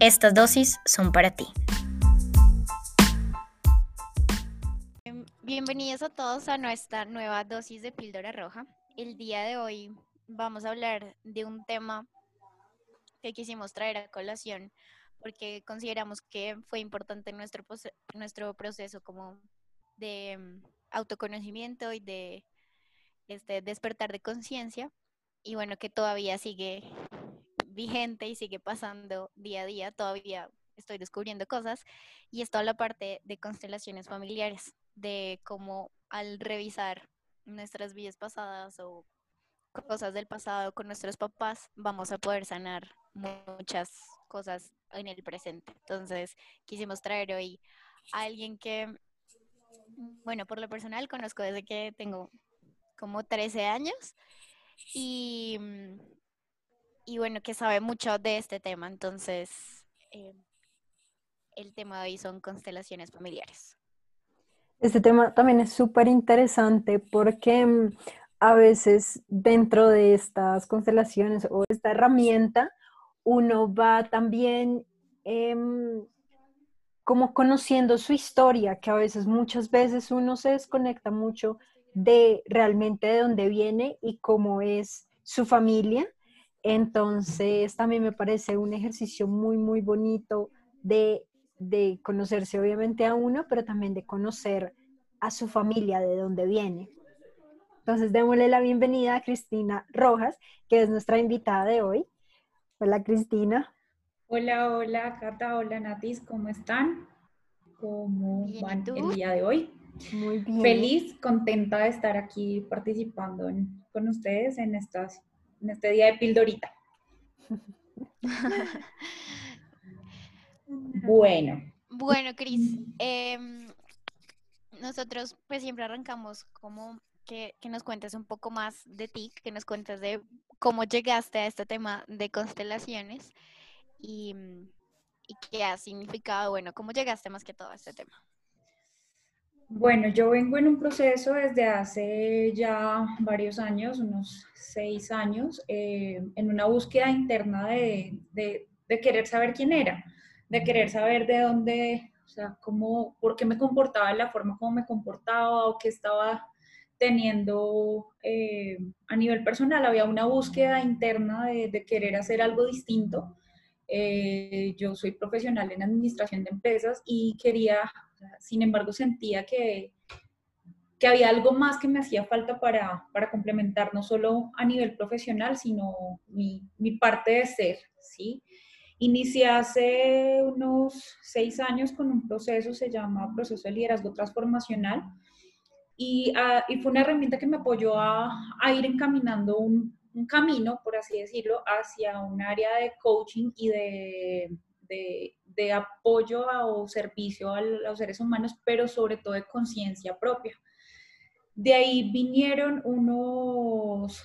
estas dosis son para ti. Bienvenidos a todos a nuestra nueva dosis de píldora roja. El día de hoy vamos a hablar de un tema que quisimos traer a colación porque consideramos que fue importante en nuestro, nuestro proceso como de mm, autoconocimiento y de este, despertar de conciencia y bueno, que todavía sigue vigente y sigue pasando día a día, todavía estoy descubriendo cosas y es toda la parte de constelaciones familiares, de cómo al revisar nuestras vidas pasadas o cosas del pasado con nuestros papás, vamos a poder sanar muchas cosas en el presente. Entonces, quisimos traer hoy a alguien que, bueno, por lo personal conozco desde que tengo como 13 años y y bueno, que sabe mucho de este tema. Entonces, eh, el tema de hoy son constelaciones familiares. Este tema también es súper interesante porque mm, a veces dentro de estas constelaciones o esta herramienta, uno va también em, como conociendo su historia, que a veces, muchas veces uno se desconecta mucho de realmente de dónde viene y cómo es su familia entonces, también me parece un ejercicio muy, muy bonito de, conocerse obviamente a uno, pero también de conocer a su familia, de dónde viene. Entonces, démosle la bienvenida a Cristina Rojas, que es nuestra invitada de hoy. Hola, Cristina. Hola, hola, Cata, hola, Natis, ¿cómo están? ¿Cómo van el día de hoy? Muy bien. Feliz, contenta de estar aquí participando con ustedes en estas en este día de pildorita. bueno. Bueno, Cris, em, nosotros pues siempre arrancamos como que, nos cuentes un poco más de ti, que nos cuentes de cómo llegaste a este tema de constelaciones y, y qué ha significado, bueno, cómo llegaste más que todo a este tema. Bueno, yo vengo en un proceso desde hace ya varios años, unos seis años, eh, en una búsqueda interna de, querer saber quién era, de querer saber de dónde, o sea, cómo, por qué me comportaba la forma como me comportaba o qué estaba teniendo eh, a nivel personal. Había una búsqueda interna de, querer hacer algo distinto. Eh, yo soy profesional en administración de empresas y quería sin embargo, sentía que, que había algo más que me hacía falta para, para complementar, no solo a nivel profesional, sino mi, mi parte de ser, ¿sí? Inicié hace unos seis años con un proceso, se llama proceso de liderazgo transformacional, y, ah, y fue una herramienta que me apoyó a, a ir encaminando un, un, camino, por así decirlo, hacia un área de coaching y de, de, apoyo o servicio a los seres humanos, pero sobre todo de conciencia propia. De ahí vinieron unos,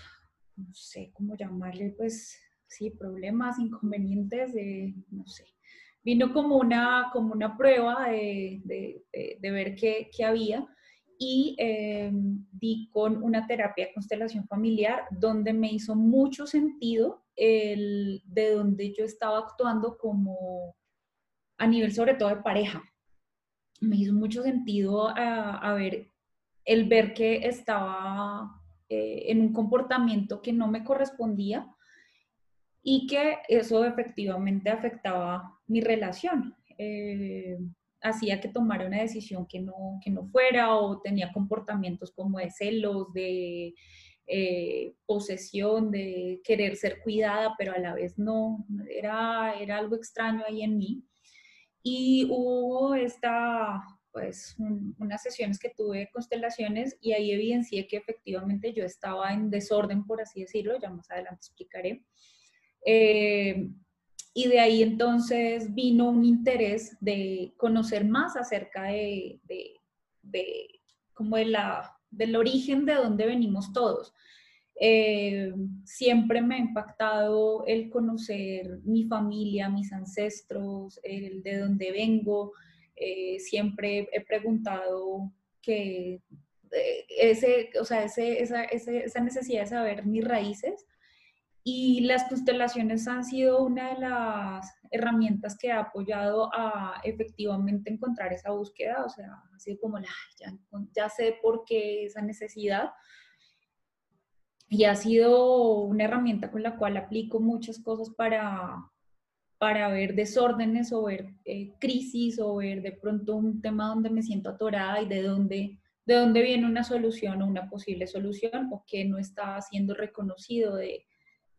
no sé cómo llamarle, pues sí, problemas, inconvenientes, de, no sé. Vino como una, como una prueba de, ver qué, qué, había y em, di con una terapia de constelación familiar donde me hizo mucho sentido el, de donde yo estaba actuando como a nivel sobre todo de pareja. Me hizo mucho sentido a, ver, el ver que estaba eh, en un comportamiento que no me correspondía y que eso efectivamente afectaba mi relación. Eh, hacía que tomara una decisión que no, que no fuera o tenía comportamientos como de celos, de eh, posesión, de querer ser cuidada, pero a la vez no, era, era algo extraño ahí en mí. Y hubo esta, pues, unas sesiones que tuve constelaciones y ahí evidencié que efectivamente yo estaba en desorden, por así decirlo, ya más adelante explicaré. Eh, y de ahí entonces vino un interés de conocer más acerca de, de, como de la, del origen de dónde venimos todos. Eh, siempre me ha impactado el conocer mi familia, mis ancestros, el de dónde vengo. Eh, siempre he preguntado que eh, ese, o sea, ese, esa, esa, necesidad de saber mis raíces y las constelaciones han sido una de las herramientas que ha apoyado a efectivamente encontrar esa búsqueda, o sea, sido como, la, ya, ya sé por qué esa necesidad. Y ha sido una herramienta con la cual aplico muchas cosas para, para ver desórdenes o ver eh, crisis o ver de pronto un tema donde me siento atorada y de dónde, de dónde viene una solución o una posible solución o que no está siendo reconocido de,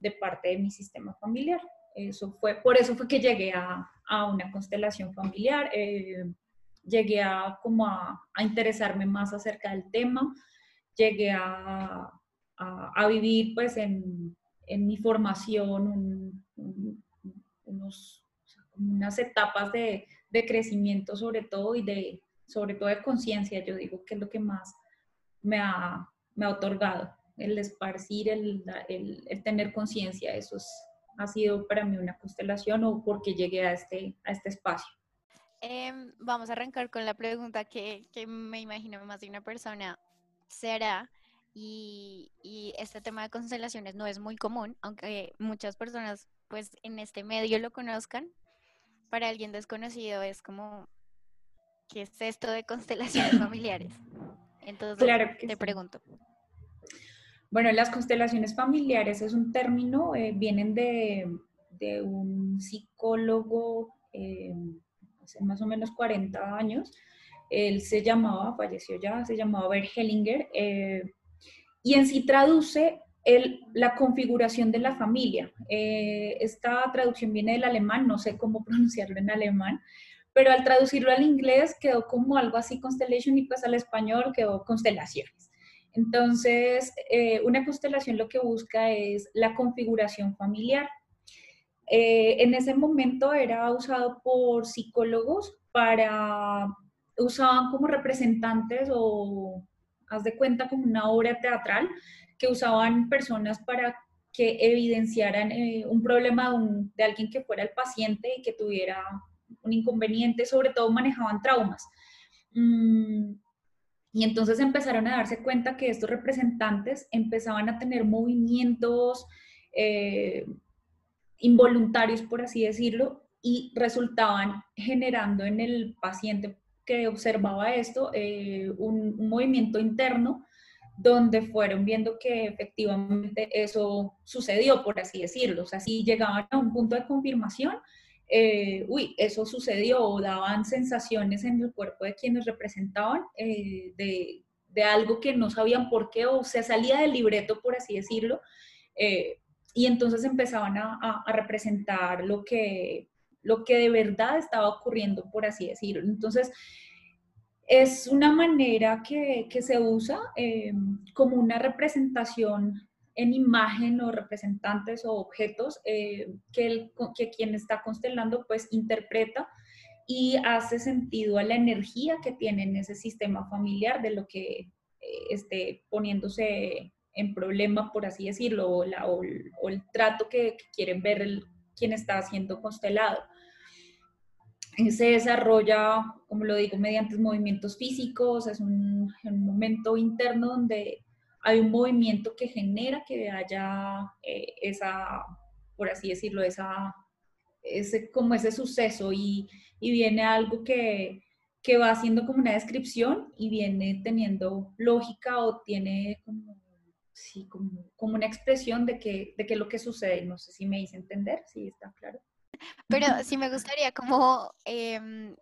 de parte de mi sistema familiar. Eso fue, por eso fue que llegué a, a una constelación familiar, eh, llegué a, como a, a, interesarme más acerca del tema, llegué a, a vivir pues en, en mi formación unos, unas etapas de, de, crecimiento sobre todo y de, sobre todo de conciencia, yo digo que es lo que más me ha, me ha otorgado el esparcir, el, el, tener conciencia, eso ha sido para mí una constelación o porque llegué a este, a este espacio. Em, vamos a arrancar con la pregunta que, que, me imagino más de una persona será, y, y, este tema de constelaciones no es muy común, aunque muchas personas pues en este medio lo conozcan, para alguien desconocido es como, ¿qué es esto de constelaciones familiares? Entonces, te pregunto. Bueno, las constelaciones familiares es un término, eh, vienen de, un psicólogo eh, hace más o menos 40 años. Él se llamaba, falleció ya, se llamaba Bert Hellinger, eh, y en sí traduce el, la configuración de la familia. esta traducción viene del alemán, no sé cómo pronunciarlo en alemán, pero al traducirlo al inglés quedó como algo así constellation y pues al español quedó constelaciones. Entonces, eh, una constelación lo que busca es la configuración familiar. Eh, en ese momento era usado por psicólogos para, usaban como representantes o, haz de cuenta, como una obra teatral que usaban personas para que evidenciaran eh, un problema de, alguien que fuera el paciente y que tuviera un inconveniente, sobre todo manejaban traumas. Mm, y entonces empezaron a darse cuenta que estos representantes empezaban a tener movimientos eh, involuntarios, por así decirlo, y resultaban generando en el paciente que observaba esto eh, un, un, movimiento interno donde fueron viendo que efectivamente eso sucedió, por así decirlo. O sea, si llegaban a un punto de confirmación, eh, uy, eso sucedió o daban sensaciones en el cuerpo de quienes representaban eh, de, de, algo que no sabían por qué o se salía del libreto, por así decirlo, eh, y entonces empezaban a, a, representar lo que, lo que de verdad estaba ocurriendo, por así decirlo. Entonces, es una manera que, que se usa como una representación en imagen o representantes o objetos eh, que, el, que quien está constelando pues interpreta y hace sentido a la energía que tiene en ese sistema familiar de lo que eh, esté poniéndose en problema, por así decirlo, o, la, o, el trato que, quieren ver el, quien está siendo constelado. Se desarrolla, como lo digo, mediante movimientos físicos, es un, un momento interno donde hay un movimiento que genera que haya eh, esa, por así decirlo, esa, ese, como ese suceso y, y viene algo que, que, va haciendo como una descripción y viene teniendo lógica o tiene como, sí, como, como una expresión de que, de que lo que sucede. No sé si me hice entender, si está claro. Pero sí me gustaría como eh,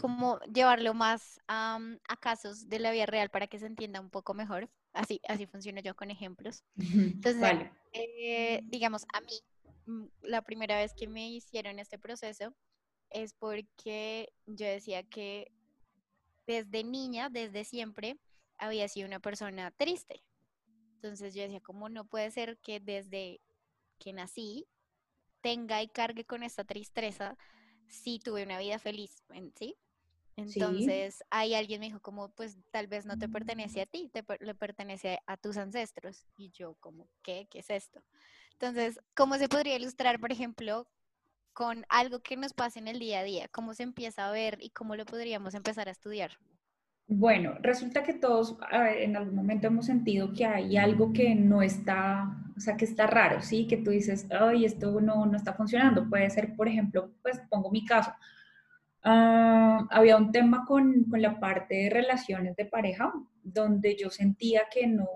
como llevarlo más a, a, casos de la vida real para que se entienda un poco mejor. Así, así funciona yo con ejemplos. Entonces, eh, digamos, a mí, mm, la primera vez que me hicieron este proceso es porque yo decía que desde niña, desde siempre, había sido una persona triste. Entonces yo decía, ¿cómo no puede ser que desde que nací tenga y cargue con esta tristeza si tuve una vida feliz, ¿sí? Entonces, ahí alguien me dijo como, pues tal vez no te pertenece a ti, te le pertenece a tus ancestros. Y yo como, ¿qué? ¿Qué es esto? Entonces, ¿cómo se podría ilustrar, por ejemplo, con algo que nos pasa en el día a día? ¿Cómo se empieza a ver y cómo lo podríamos empezar a estudiar? Bueno, resulta que todos en algún momento hemos sentido que hay algo que no está, o sea, que está raro, ¿sí? Que tú dices, ay, esto no, no está funcionando. Puede ser, por ejemplo, pues pongo mi caso. Ah, había un tema con, con, la parte de relaciones de pareja, donde yo sentía que no,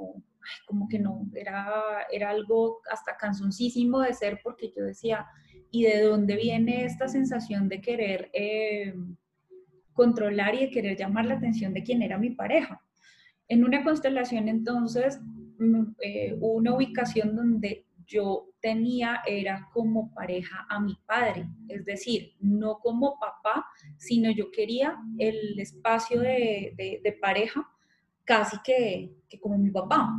como que no, era, era algo hasta canzoncísimo de ser, porque yo decía, ¿y de dónde viene esta sensación de querer... Eh, controlar y de querer llamar la atención de quien era mi pareja. En una constelación entonces, mm, eh, una ubicación donde yo tenía era como pareja a mi padre, es decir, no como papá, sino yo quería el espacio de, de, pareja casi que, que, como mi papá.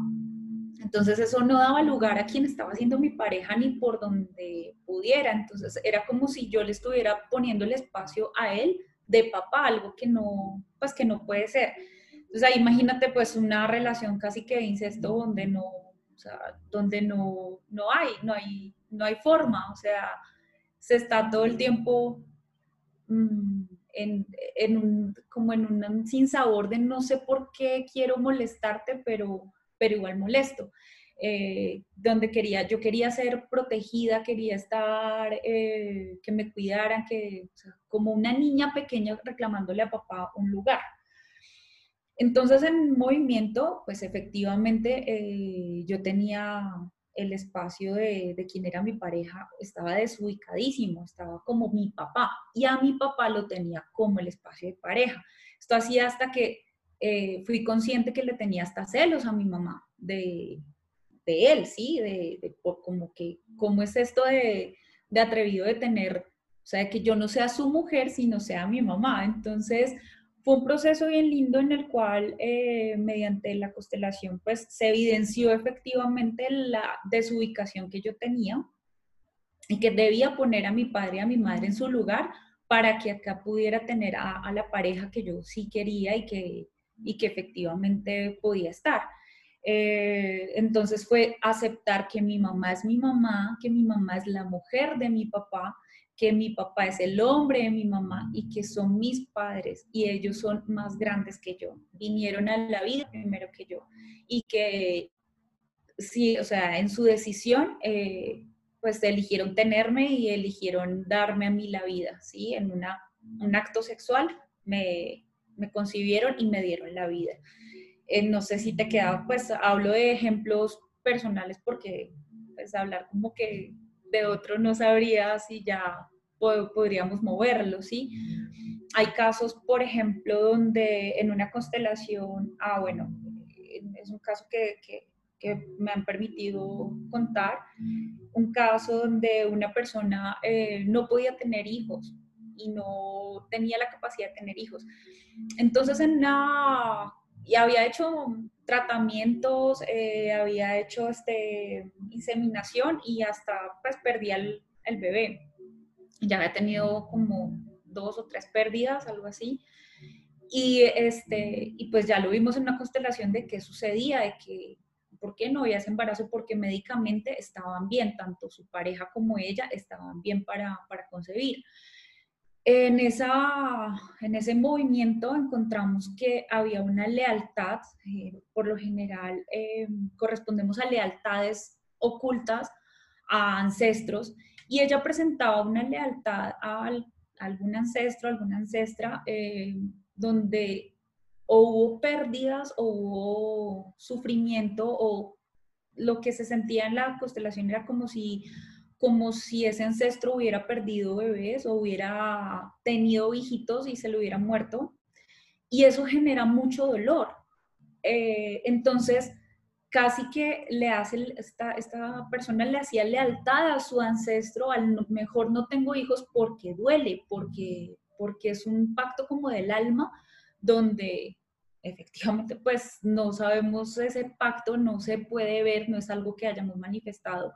Entonces eso no daba lugar a quien estaba siendo mi pareja ni por donde pudiera. Entonces era como si yo le estuviera poniendo el espacio a él de papá, algo que no, pues que no puede ser. Entonces ahí imagínate pues una relación casi que incesto donde no, o sea, donde no, no hay, no hay, no hay forma, o sea, se está todo el tiempo mm, en, en, un, como en un sinsabor de no sé por qué quiero molestarte, pero, pero igual molesto. Eh, donde quería, yo quería ser protegida, quería estar, eh, que me cuidaran, que, como una niña pequeña reclamándole a papá un lugar. Entonces en movimiento, pues efectivamente eh, yo tenía el espacio de, de, quien era mi pareja, estaba desubicadísimo, estaba como mi papá y a mi papá lo tenía como el espacio de pareja. Esto hacía hasta que fui consciente que le tenía hasta celos a mi mamá de, de él, ¿sí? De, como que, ¿cómo es esto de, de, atrevido de tener, o sea, que yo no sea su mujer, sino sea mi mamá? Entonces, fue un proceso bien lindo en el cual, eh, mediante la constelación, pues se evidenció efectivamente la desubicación que yo tenía y que debía poner a mi padre y a mi madre en su lugar para que acá pudiera tener a, la pareja que yo sí quería y que, y que efectivamente podía estar. Eh, entonces fue aceptar que mi mamá es mi mamá, que mi mamá es la mujer de mi papá, que mi papá es el hombre de mi mamá y que son mis padres y ellos son más grandes que yo. Vinieron a la vida primero que yo y que sí, o sea, en su decisión, eh, pues eligieron tenerme y eligieron darme a mí la vida, ¿sí? En una, un acto sexual me, me concibieron y me dieron la vida. Eh, no sé si te queda, pues hablo de ejemplos personales porque pues hablar como que de otro no sabría si ya podríamos moverlo, ¿sí? Hay casos, por ejemplo, donde en una constelación, ah, bueno, es un caso que, que, que me han permitido contar, un caso donde una persona eh, no podía tener hijos y no tenía la capacidad de tener hijos. Entonces, en una y había hecho tratamientos, eh, había hecho este, inseminación y hasta pues perdí el, el bebé. Ya había tenido como dos o tres pérdidas, algo así. Y, este, y pues ya lo vimos en una constelación de qué sucedía, de que por qué no había ese embarazo, porque médicamente estaban bien, tanto su pareja como ella estaban bien para, para concebir. En, esa, en ese movimiento encontramos que había una lealtad, eh, por lo general eh, correspondemos a lealtades ocultas a ancestros, y ella presentaba una lealtad a, algún ancestro, alguna ancestra, eh, donde hubo pérdidas o hubo sufrimiento o lo que se sentía en la constelación era como si como si ese ancestro hubiera perdido bebés o hubiera tenido hijitos y se le hubiera muerto. Y eso genera mucho dolor. Eh, entonces, casi que le hace, esta, esta persona le hacía lealtad a su ancestro, al mejor no tengo hijos porque duele, porque, porque es un pacto como del alma, donde efectivamente pues no sabemos ese pacto, no se puede ver, no es algo que hayamos manifestado,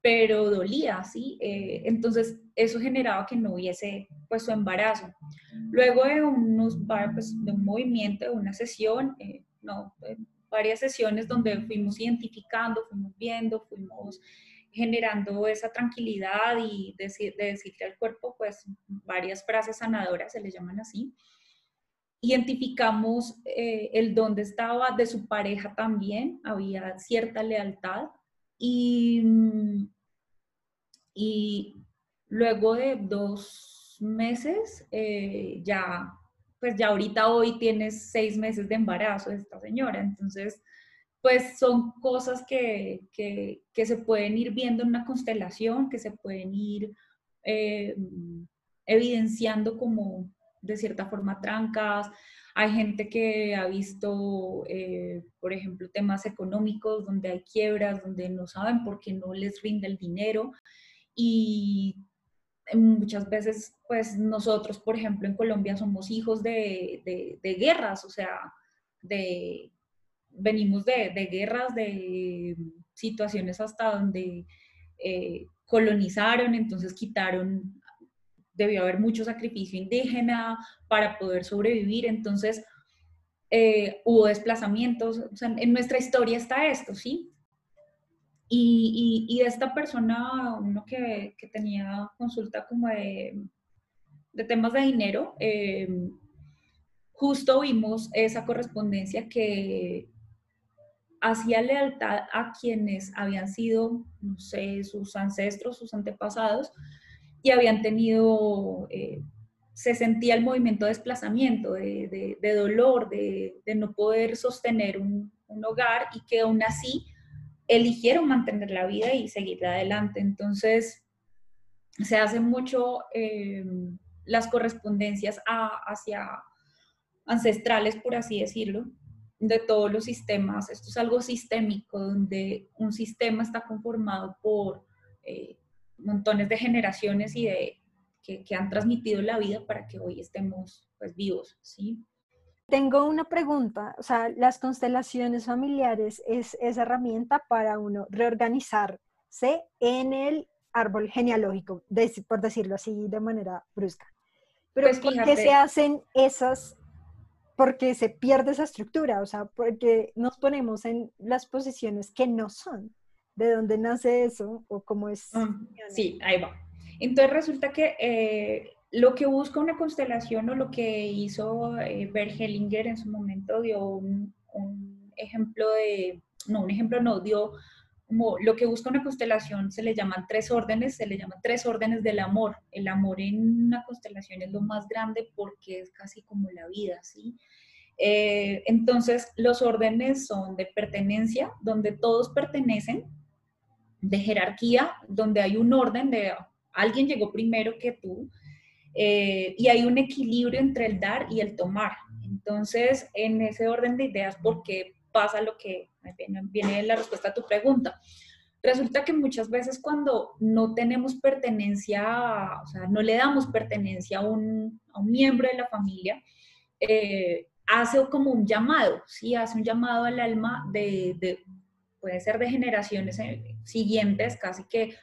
pero dolía, ¿sí? Eh, entonces eso generaba que no hubiese pues su embarazo. Luego de, unos, pues, de un movimiento, de una sesión, eh, no, varias sesiones donde fuimos identificando, fuimos viendo, fuimos generando esa tranquilidad y decir, de decirle al cuerpo pues varias frases sanadoras, se le llaman así. Identificamos eh, el dónde estaba de su pareja también, había cierta lealtad y y luego de dos meses, eh, ya, pues ya ahorita hoy tienes seis meses de embarazo de esta señora. Entonces, pues son cosas que, se pueden ir viendo en una constelación, que se pueden ir eh, evidenciando como de cierta forma trancas. Hay gente que ha visto, eh, por ejemplo, temas económicos donde hay quiebras, donde no saben por qué no les rinde el dinero y muchas veces, pues nosotros, por ejemplo, en Colombia somos hijos de, guerras, o sea, de, venimos de, guerras, de situaciones hasta donde eh, colonizaron, entonces quitaron, debió haber mucho sacrificio indígena para poder sobrevivir, entonces eh, hubo desplazamientos, o sea, en nuestra historia está esto, ¿sí? Y, y, esta persona, uno que, tenía consulta como de, temas de dinero, eh, justo vimos esa correspondencia que hacía lealtad a quienes habían sido, no sé, sus ancestros, sus antepasados, y habían tenido, eh, se sentía el movimiento de desplazamiento, de, de, dolor, de, de, no poder sostener un, un hogar y que aún así eligieron mantener la vida y seguir adelante. Entonces, se hace mucho eh, las correspondencias hacia ancestrales, por así decirlo, de todos los sistemas. Esto es algo sistémico, donde un sistema está conformado por eh, montones de generaciones y de que, que, han transmitido la vida para que hoy estemos pues, vivos, ¿sí? Tengo una pregunta, o sea, las constelaciones familiares es esa herramienta para uno reorganizarse en el árbol genealógico, por decirlo así de manera brusca. Pero pues ¿por qué se hacen esas? Porque se pierde esa estructura, o sea, porque nos ponemos en las posiciones que no son. ¿De dónde nace eso o cómo es? Mm, sí, ahí va. Entonces resulta que eh, lo que busca una constelación o lo que hizo eh, en su momento dio un, ejemplo de, no, un ejemplo no, dio lo que busca una constelación se le llaman tres órdenes, se le llaman tres órdenes del amor. El amor en una constelación es lo más grande porque es casi como la vida, ¿sí? Eh, entonces, los órdenes son de pertenencia, donde todos pertenecen, de jerarquía, donde hay un orden de alguien llegó primero que tú, eh, y hay un equilibrio entre el dar y el tomar. Entonces, en ese orden de ideas, ¿por qué pasa lo que viene, viene la respuesta a tu pregunta? Resulta que muchas veces cuando no tenemos pertenencia, o sea, no le damos pertenencia a un, a un miembro de la familia, eh, hace como un llamado, ¿sí? Hace un llamado al alma de, de puede ser de generaciones eh, siguientes, casi que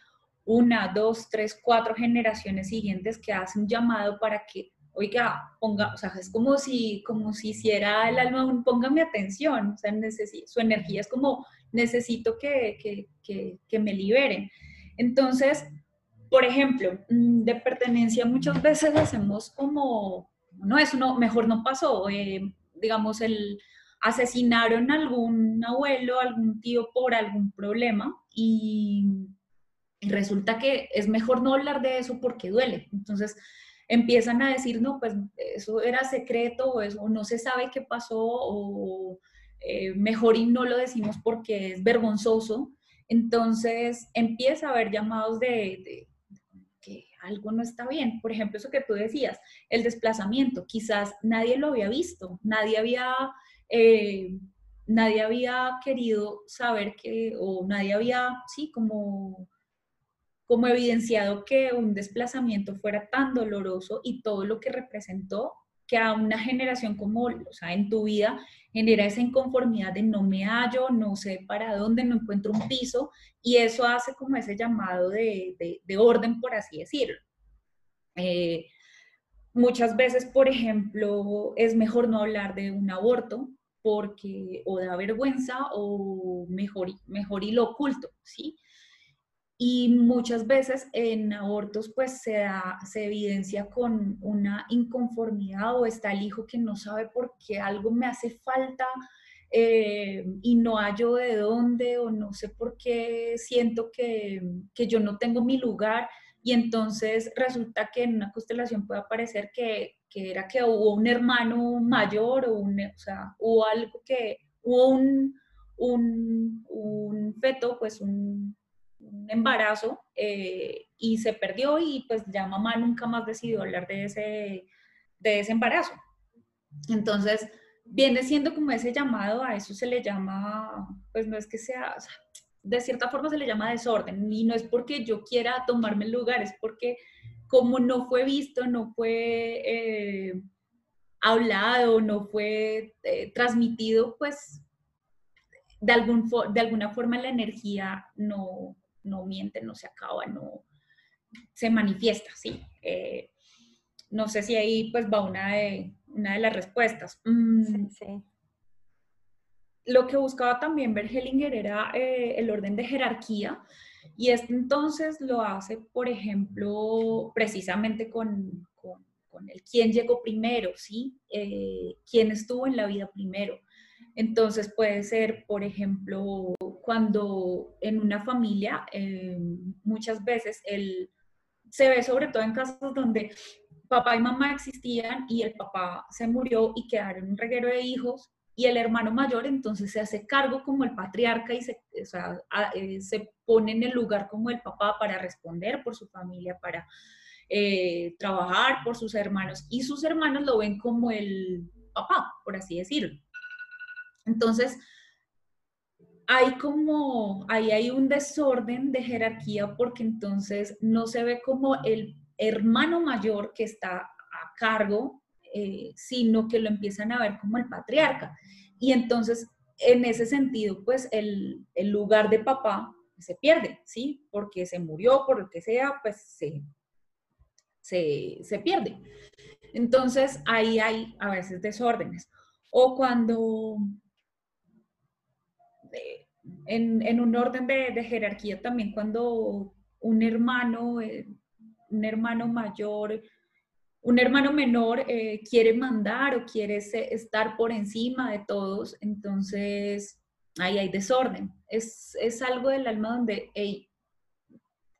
una, dos, tres, cuatro generaciones siguientes que hacen un llamado para que, oiga, ponga, o sea, es como si, como si hiciera el alma un póngame atención, o sea, su energía es como, necesito que, que, que, que me liberen. Entonces, por ejemplo, mm, de pertenencia muchas veces hacemos como, no, eso no, mejor no pasó, eh, digamos, el asesinaron a algún abuelo, algún tío por algún problema y resulta que es mejor no hablar de eso porque duele. Entonces empiezan a decir, no, pues eso era secreto o eso no se sabe qué pasó o eh, mejor y no lo decimos porque es vergonzoso. Entonces empieza a haber llamados de, que algo no está bien. Por ejemplo, eso que tú decías, el desplazamiento. Quizás nadie lo había visto, nadie había... Eh, nadie había querido saber que, o nadie había, sí, como como evidenciado que un desplazamiento fuera tan doloroso y todo lo que representó que a una generación como, o sea, en tu vida, genera esa inconformidad de no me hallo, no sé para dónde, no encuentro un piso, y eso hace como ese llamado de, orden, por así decirlo. Eh, muchas veces, por ejemplo, es mejor no hablar de un aborto porque o da vergüenza o mejor, mejor y lo oculto, ¿sí? Y muchas veces en abortos pues se, evidencia con una inconformidad o está el hijo que no sabe por qué algo me hace falta eh, y no hallo de dónde o no sé por qué siento que, que yo no tengo mi lugar. Y entonces resulta que en una constelación puede aparecer que, que era que hubo un hermano mayor o, un, o sea, hubo algo que, hubo un, un, un feto, pues un, un embarazo eh, y se perdió y pues ya mamá nunca más decidió hablar de ese, de ese embarazo. Entonces, viene siendo como ese llamado, a eso se le llama, pues no es que sea, de cierta forma se le llama desorden y no es porque yo quiera tomarme el lugar, es porque como no fue visto, no fue eh, hablado, no fue eh, transmitido, pues de, algún, de alguna forma la energía no, no miente, no se acaba, no se manifiesta, ¿sí? Eh, no sé si ahí pues va una de, una de las respuestas. Mm, sí, Lo que buscaba también Bergelinger era eh, el orden de jerarquía y este entonces lo hace, por ejemplo, precisamente con, el quién llegó primero, ¿sí? Eh, quién estuvo en la vida primero. Entonces puede ser, por ejemplo, cuando en una familia eh, muchas veces el, se ve sobre todo en casos donde papá y mamá existían y el papá se murió y quedaron un reguero de hijos y el hermano mayor entonces se hace cargo como el patriarca y se, eh, se pone en el lugar como el papá para responder por su familia, para eh, trabajar por sus hermanos y sus hermanos lo ven como el papá, por así decirlo. Entonces, hay como, ahí hay un desorden de jerarquía porque entonces no se ve como el hermano mayor que está a cargo, eh, sino que lo empiezan a ver como el patriarca. Y entonces, en ese sentido, pues el, lugar de papá se pierde, ¿sí? Porque se murió, por lo que sea, pues se, se, se pierde. Entonces, ahí hay a veces desórdenes. O cuando en, un orden de, jerarquía también cuando un hermano, eh, un hermano mayor, un hermano menor eh, quiere mandar o quiere estar por encima de todos, entonces ahí hay desorden. Es, algo del alma donde hey,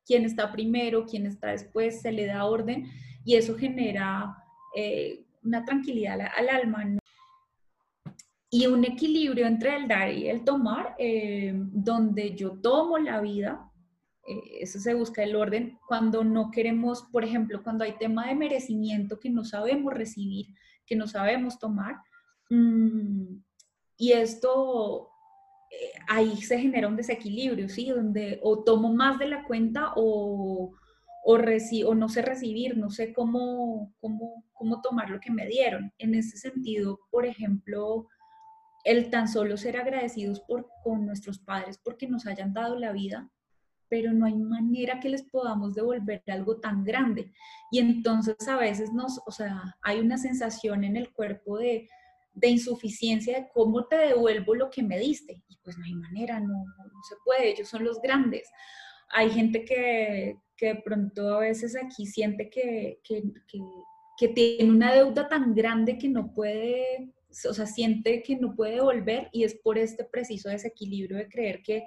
quien está primero, quien está después, se le da orden y eso genera eh, una tranquilidad al alma y un equilibrio entre el dar y el tomar, eh, donde yo tomo la vida, eh, eso se busca el orden, cuando no queremos, por ejemplo, cuando hay tema de merecimiento que no sabemos recibir, que no sabemos tomar, mm, y esto, eh, ahí se genera un desequilibrio, ¿sí? Donde o tomo más de la cuenta o, o, o no sé recibir, no sé cómo, cómo, cómo tomar lo que me dieron. En ese sentido, por ejemplo, el tan solo ser agradecidos por, con nuestros padres porque nos hayan dado la vida, pero no hay manera que les podamos devolver algo tan grande. Y entonces a veces nos, o sea, hay una sensación en el cuerpo de, de insuficiencia de cómo te devuelvo lo que me diste. Y pues no hay manera, no, se puede, ellos son los grandes. Hay gente que, que de pronto a veces aquí siente que, que, que, que tiene una deuda tan grande que no puede o sea, siente que no puede volver y es por este preciso desequilibrio de creer que,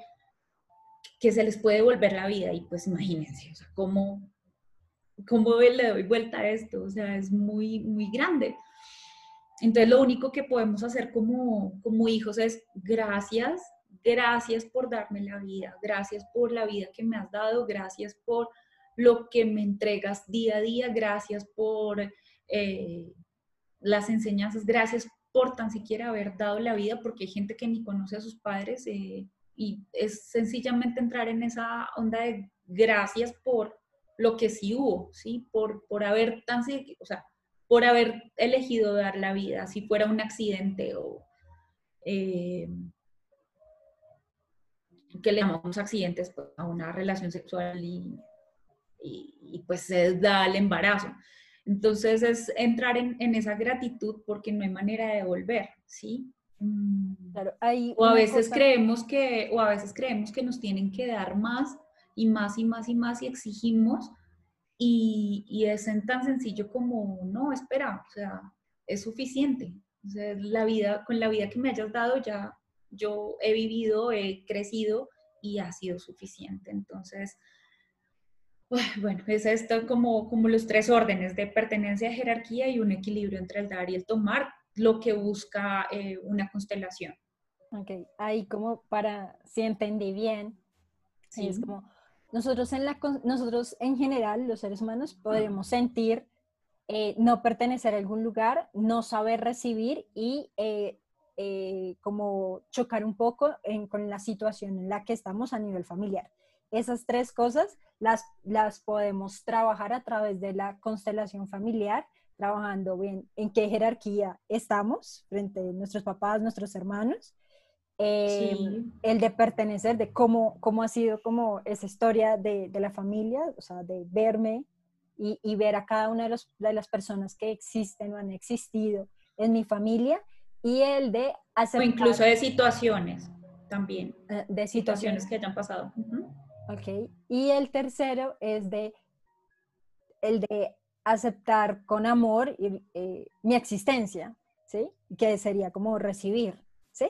que se les puede volver la vida. Y pues imagínense, ¿cómo, cómo le doy vuelta a esto? O sea, es muy, muy grande. Entonces, lo único que podemos hacer como, como hijos es gracias, gracias por darme la vida, gracias por la vida que me has dado, gracias por lo que me entregas día a día, gracias por eh, las enseñanzas, gracias por tan siquiera haber dado la vida, porque hay gente que ni conoce a sus padres eh, y es sencillamente entrar en esa onda de gracias por lo que sí hubo, ¿sí? Por, por haber tan, o sea, por haber elegido dar la vida, si fuera un accidente o eh, que le llamamos accidentes pues, a una relación sexual y, y, pues se da el embarazo. Entonces es entrar en, en, esa gratitud porque no hay manera de volver, ¿sí? Mm. Claro, hay o a veces creemos que, o a veces creemos que nos tienen que dar más y más y más y más y exigimos y, y es tan sencillo como, no, espera, o sea, es suficiente. O sea, la vida, con la vida que me hayas dado ya yo he vivido, he crecido y ha sido suficiente. Entonces, bueno, es esto como, como los tres órdenes de pertenencia, jerarquía y un equilibrio entre el dar y el tomar, lo que busca eh, una constelación. Ok, ahí como para, si entendí bien, es como nosotros en, la, nosotros en general, los seres humanos, podemos sentir eh, no pertenecer a algún lugar, no saber recibir y eh, eh, como chocar un poco con la situación en la que estamos a nivel familiar. Esas tres cosas las, las podemos trabajar a través de la constelación familiar, trabajando bien en qué jerarquía estamos frente a nuestros papás, nuestros hermanos, em, el de pertenecer, de cómo, cómo ha sido como esa historia de, de la familia, o sea, de verme y, y, ver a cada una de, los, de las personas que existen o han existido en mi familia y el de hacer... O incluso de situaciones también. Eh, de situaciones, que hayan pasado. Ok. Y el tercero es de el de aceptar con amor eh, mi existencia, ¿sí? Que sería como recibir, ¿sí?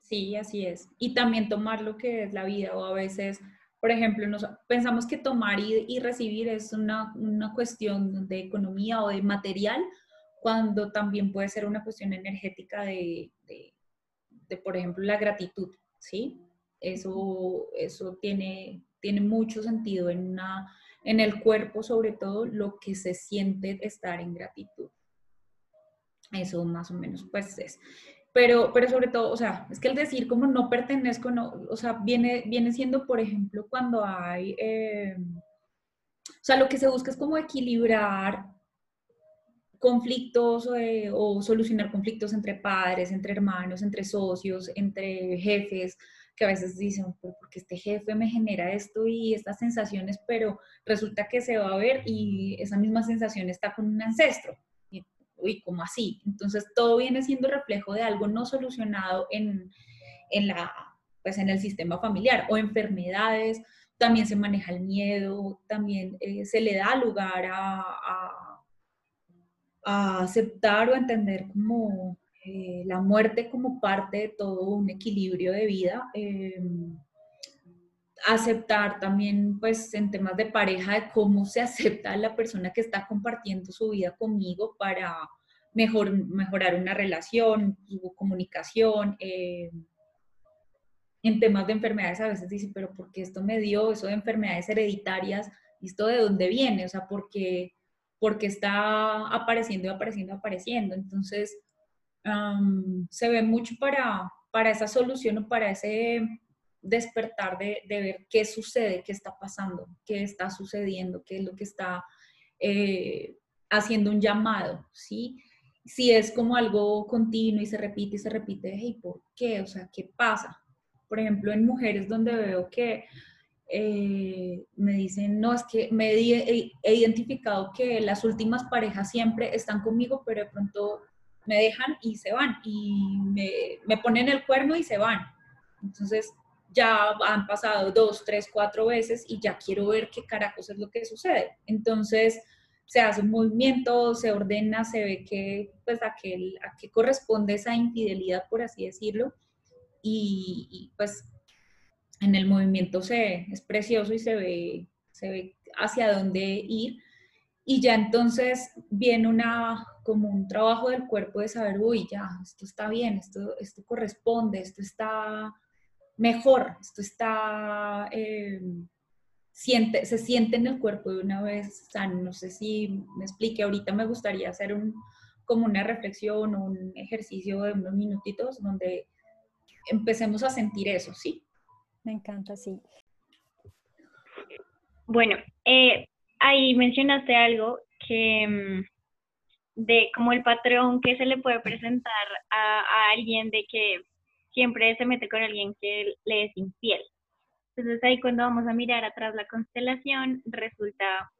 Sí, así es. Y también tomar lo que es la vida o a veces, por ejemplo, nos, pensamos que tomar y, recibir es una, una, cuestión de economía o de material, cuando también puede ser una cuestión energética de, de, por ejemplo, la gratitud, ¿sí? Eso, eso tiene, tiene mucho sentido en, una, en el cuerpo, sobre todo, lo que se siente estar en gratitud. Eso más o menos, pues es. Pero, pero sobre todo, o sea, es que el decir como no pertenezco, no, o sea, viene, viene siendo, por ejemplo, cuando hay, eh, o sea, lo que se busca es como equilibrar conflictos eh, o solucionar conflictos entre padres, entre hermanos, entre socios, entre jefes, que a veces dicen, porque este jefe me genera esto y estas sensaciones, pero resulta que se va a ver y esa misma sensación está con un ancestro. Y, uy, ¿cómo así? Entonces todo viene siendo reflejo de algo no solucionado en, en, la, pues en el sistema familiar o enfermedades. También se maneja el miedo, también eh, se le da lugar a a aceptar o entender como eh, la muerte como parte de todo un equilibrio de vida. Em, aceptar también, pues, en temas de pareja, de cómo se acepta a la persona que está compartiendo su vida conmigo para mejor, mejorar una relación, su comunicación. Em, en temas de enfermedades a veces dicen, pero ¿por qué esto me dio? Eso de enfermedades hereditarias, ¿esto de dónde viene? O sea, porque porque está apareciendo y apareciendo y apareciendo. Entonces, se ve mucho para, para esa solución o para ese despertar de, de, ver qué sucede, qué está pasando, qué está sucediendo, qué es lo que está eh, haciendo un llamado, ¿sí? Si es como algo continuo y se repite y se repite, ¿y por qué? O sea, ¿qué pasa? Por ejemplo, en mujeres donde veo que eh, me dicen, no, es que me he, identificado que las últimas parejas siempre están conmigo, pero de pronto me dejan y se van y me, me ponen el cuerno y se van. Entonces ya han pasado dos, tres, cuatro veces y ya quiero ver qué carajos es lo que sucede. Entonces se hace un movimiento, se ordena, se ve que, pues, a qué, a qué corresponde esa infidelidad, por así decirlo. Y, y pues en el movimiento se, es precioso y se ve, se ve hacia dónde ir. Y ya entonces viene una, como un trabajo del cuerpo de saber, uy, ya, esto está bien, esto, esto corresponde, esto está mejor, esto está, eh, siente, se siente en el cuerpo de una vez sano. No sé si me explique, ahorita me gustaría hacer un, como una reflexión o un ejercicio de unos minutitos donde empecemos a sentir eso, ¿sí? Me encanta, sí. Bueno, eh, ahí mencionaste algo que, mm, de como el patrón que se le puede presentar a, a alguien de que siempre se mete con alguien que le es infiel. Entonces ahí cuando vamos a mirar atrás la constelación, resulta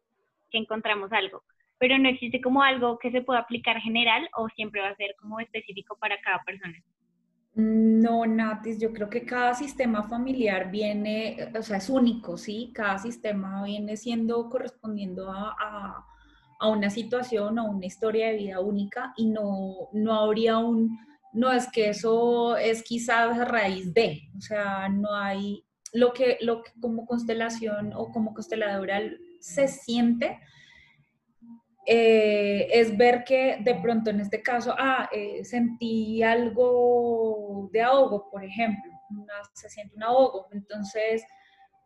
que encontramos algo. Pero no existe como algo que se pueda aplicar general o siempre va a ser como específico para cada persona. No, Natis, yo creo que cada sistema familiar viene, o sea, es único, ¿sí? Cada sistema viene siendo correspondiendo a, a, una situación o una historia de vida única y no, no habría un, no es que eso es quizás a raíz de, o sea, no hay, lo que, lo que como constelación o como consteladora se siente eh, es ver que de pronto en este caso, ah, eh, sentí algo de ahogo, por ejemplo, se siente un ahogo, entonces,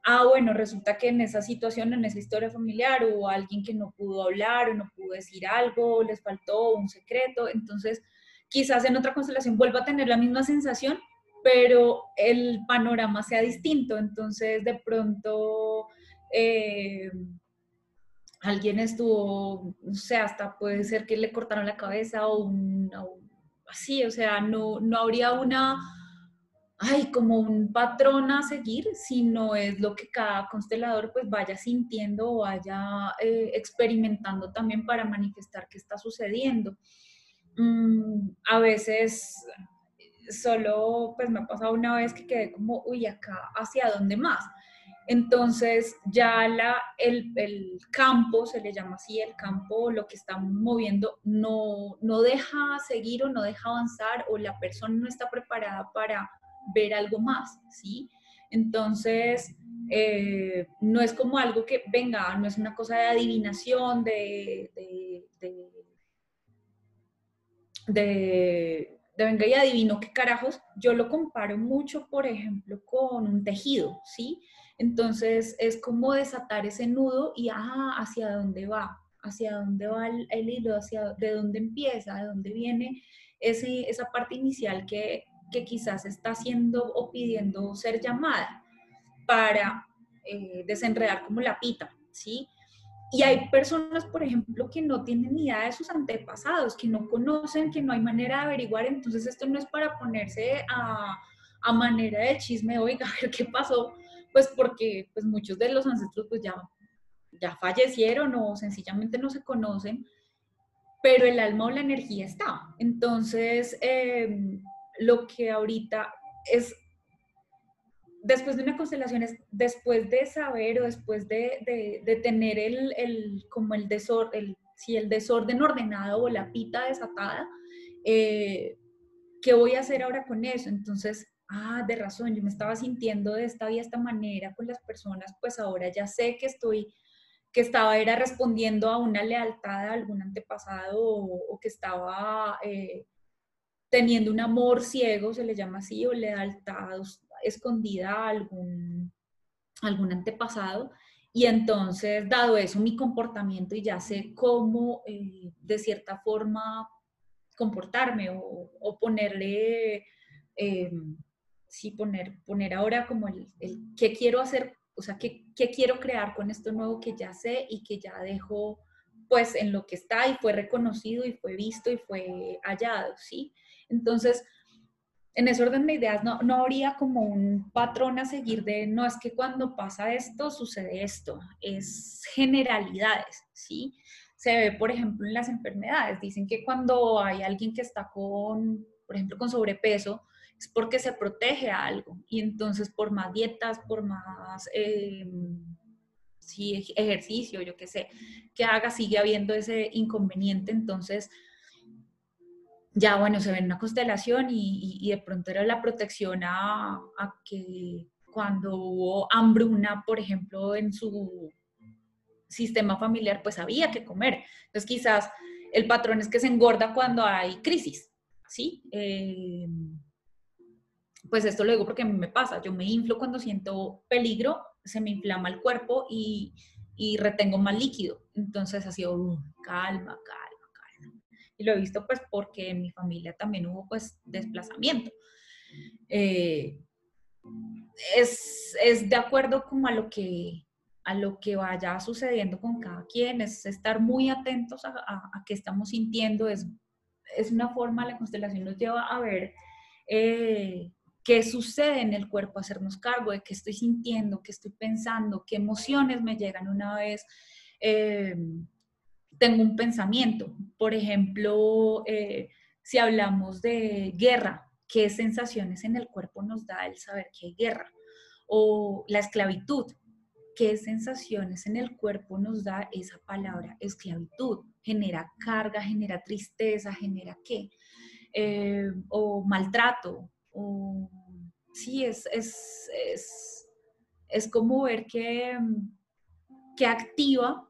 ah, bueno, resulta que en esa situación, en esa historia familiar, hubo alguien que no pudo hablar o no pudo decir algo, les faltó un secreto, entonces quizás en otra constelación vuelva a tener la misma sensación, pero el panorama sea distinto, entonces de pronto... Eh, alguien estuvo, no sé, hasta puede ser que le cortaron la cabeza o, así, o sea, no, no habría una, ay, como un patrón a seguir, sino es lo que cada constelador pues vaya sintiendo o vaya eh, experimentando también para manifestar qué está sucediendo. Mm, a veces solo, pues me ha pasado una vez que quedé como, uy, acá, ¿hacia dónde más? Entonces ya la, el, campo, se le llama así, el campo, lo que está moviendo, no, no deja seguir o no deja avanzar o la persona no está preparada para ver algo más, ¿sí? Entonces, eh, no es como algo que venga, no es una cosa de adivinación, de, de venga y adivino qué carajos. Yo lo comparo mucho, por ejemplo, con un tejido, ¿sí? Entonces es como desatar ese nudo y ah, hacia dónde va, hacia dónde va el, hilo, hacia de dónde empieza, de dónde viene ese, esa parte inicial que, que quizás está haciendo o pidiendo ser llamada para eh, desenredar como la pita, ¿sí? Y hay personas, por ejemplo, que no tienen ni idea de sus antepasados, que no conocen, que no hay manera de averiguar, entonces esto no es para ponerse a, a manera de chisme, oiga, a ver qué pasó, pues porque pues muchos de los ancestros pues ya, ya fallecieron o sencillamente no se conocen, pero el alma o la energía está. Entonces, em, lo que ahorita es, después de una constelación, es después de saber o después de, de, tener el, el, como el desorden, si el desorden ordenado o la pita desatada, eh, ¿qué voy a hacer ahora con eso? Entonces, ah, de razón, yo me estaba sintiendo de esta y esta manera con las personas, pues ahora ya sé que estoy, que estaba era respondiendo a una lealtad a algún antepasado o, que estaba eh, teniendo un amor ciego, se le llama así, o lealtad escondida a algún, algún antepasado. Y entonces, dado eso, mi comportamiento y ya sé cómo, eh, de cierta forma, comportarme o, ponerle eh, sí poner, poner ahora como el, el qué quiero hacer, o sea, qué, qué quiero crear con esto nuevo que ya sé y que ya dejo pues en lo que está y fue reconocido y fue visto y fue hallado, ¿sí? Entonces, en ese orden de ideas no, no habría como un patrón a seguir de, no, es que cuando pasa esto, sucede esto, es generalidades, ¿sí? Se ve, por ejemplo, en las enfermedades, dicen que cuando hay alguien que está con, por ejemplo, con sobrepeso, es porque se protege a algo. Y entonces por más dietas, por más eh, ejercicio, yo qué sé, que haga, sigue habiendo ese inconveniente. Entonces, ya bueno, se ve una constelación y, de pronto era la protección a, que cuando hubo hambruna, por ejemplo, en su sistema familiar, pues había que comer. Entonces quizás el patrón es que se engorda cuando hay crisis, ¿sí? Eh, pues esto lo digo porque a mí me pasa, yo me inflo cuando siento peligro, se me inflama el cuerpo y, y retengo más líquido. Entonces ha sido calma, calma, calma. Y lo he visto pues porque en mi familia también hubo pues desplazamiento. Eh, es, es, de acuerdo como a lo que a lo que vaya sucediendo con cada quien, es estar muy atentos a, a, qué estamos sintiendo, es, es una forma, la constelación nos lleva a ver eh, qué sucede en el cuerpo, hacernos cargo de qué estoy sintiendo, qué estoy pensando, qué emociones me llegan una vez. Eh, tengo un pensamiento, por ejemplo, eh, si hablamos de guerra, qué sensaciones en el cuerpo nos da el saber que hay guerra, o la esclavitud, qué sensaciones en el cuerpo nos da esa palabra esclavitud. Genera carga, genera tristeza, genera qué. Eh, o maltrato. O, sí, es, es, es, es como ver que, que activa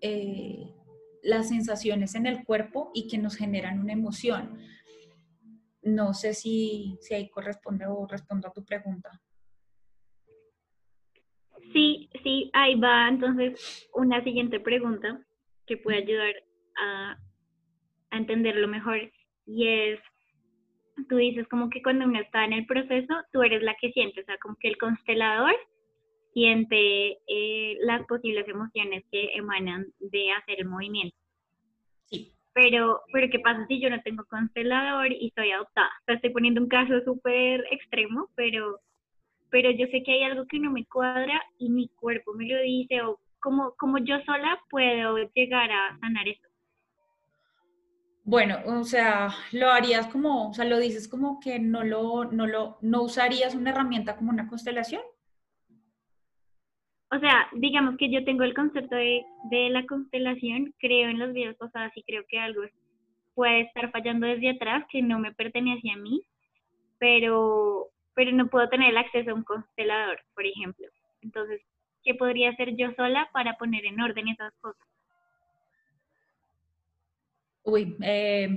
eh, las sensaciones en el cuerpo y que nos generan una emoción. No sé si, si ahí corresponde o respondo a tu pregunta. Sí, sí, ahí va entonces una siguiente pregunta que puede ayudar a, entenderlo mejor y es, tú dices como que cuando uno está en el proceso, tú eres la que siente, o sea, como que el constelador siente eh, las posibles emociones que emanan de hacer el movimiento. Sí. Pero, pero ¿qué pasa si yo no tengo constelador y soy adoptada? O sea, estoy poniendo un caso súper extremo, pero pero yo sé que hay algo que no me cuadra y mi cuerpo me lo dice o como, como yo sola puedo llegar a sanar eso. Bueno, o sea, lo harías como, o sea, lo dices como que no lo, no lo, no usarías una herramienta como una constelación. O sea, digamos que yo tengo el concepto de, la constelación, creo en los videos pasados y creo que algo puede estar fallando desde atrás que no me pertenece a mí, pero, pero no puedo tener el acceso a un constelador, por ejemplo. Entonces, ¿qué podría hacer yo sola para poner en orden esas cosas? Uy, eh,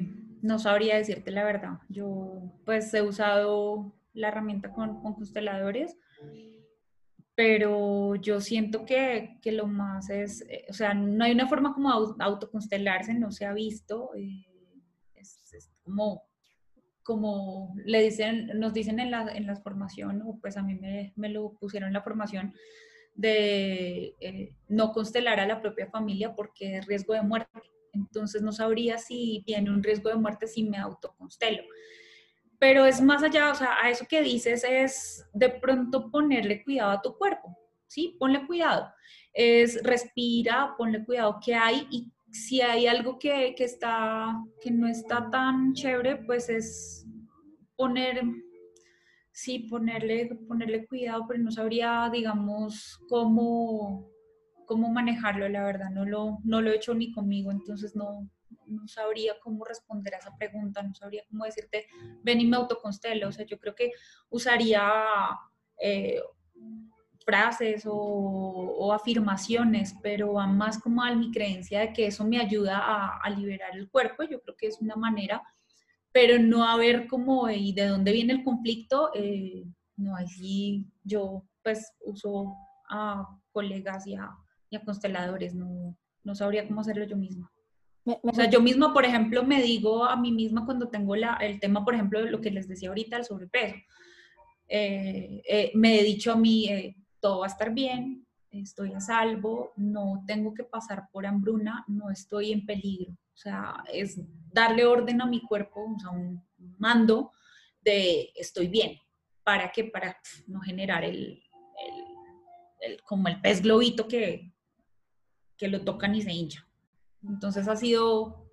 no sabría decirte la verdad. Yo pues he usado la herramienta con, consteladores, pero yo siento que, lo más es, eh, o sea, no hay una forma como autoconstelarse, no se ha visto. Eh, es como como le dicen, nos dicen en la, en la formación, o pues a mí me, me lo pusieron en la formación, de no constelar a la propia familia porque es riesgo de muerte. Entonces no sabría si tiene un riesgo de muerte si me autoconstelo. Pero es más allá, o sea, a eso que dices es de pronto ponerle cuidado a tu cuerpo, ¿sí? Ponle cuidado. Es respira, ponle cuidado que hay y si hay algo que, que, está, que no está tan chévere, pues es poner, sí, ponerle, ponerle cuidado, pero no sabría, digamos, cómo, cómo manejarlo, la verdad, no lo, no lo he hecho ni conmigo, entonces no, no sabría cómo responder a esa pregunta, no sabría cómo decirte, ven y me autoconstelo, o sea, yo creo que usaría... Eh, frases o, afirmaciones, pero va más como a mi creencia de que eso me ayuda a, liberar el cuerpo. Yo creo que es una manera, pero no a ver cómo y de dónde viene el conflicto. Eh, no, así yo pues uso a colegas y a, consteladores, no, no sabría cómo hacerlo yo misma. O sea, yo misma, por ejemplo, me digo a mí misma cuando tengo la, el tema, por ejemplo, de lo que les decía ahorita, el sobrepeso. Eh, eh, me he dicho a mí, todo va a estar bien, estoy a salvo, no tengo que pasar por hambruna, no estoy en peligro. O sea, es darle orden a mi cuerpo, o sea, un mando de estoy bien. ¿Para qué? Para no generar el, como el pez globito que, que lo tocan y se hincha. Entonces ha sido,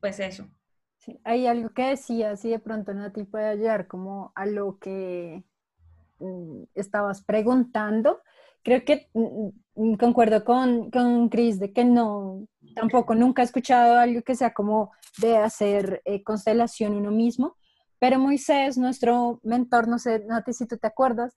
pues eso. Sí, hay algo que decía, si de pronto no te puede ayudar como a lo que Mm, estabas preguntando. Creo que mm, mm, concuerdo con, con Chris de que no, tampoco nunca he escuchado algo que sea como de hacer eh, constelación uno mismo, pero Moisés, nuestro mentor, no sé, sé si tú te acuerdas,